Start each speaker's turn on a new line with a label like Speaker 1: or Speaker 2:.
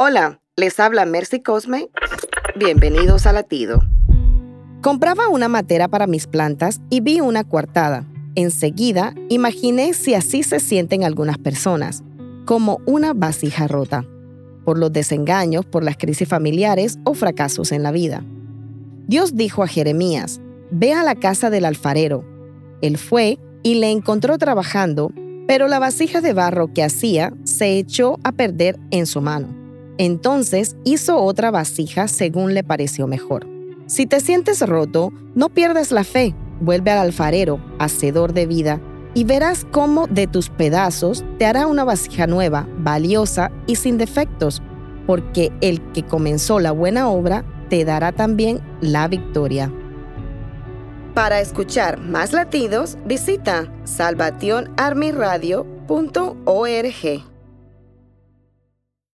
Speaker 1: Hola, les habla Mercy Cosme. Bienvenidos a Latido. Compraba una matera para mis plantas y vi una coartada. Enseguida imaginé si así se sienten algunas personas, como una vasija rota, por los desengaños, por las crisis familiares o fracasos en la vida. Dios dijo a Jeremías, ve a la casa del alfarero. Él fue y le encontró trabajando, pero la vasija de barro que hacía se echó a perder en su mano. Entonces hizo otra vasija según le pareció mejor. Si te sientes roto, no pierdas la fe, vuelve al alfarero, hacedor de vida, y verás cómo de tus pedazos te hará una vasija nueva, valiosa y sin defectos, porque el que comenzó la buena obra te dará también la victoria. Para escuchar más latidos, visita salvationarmyradio.org.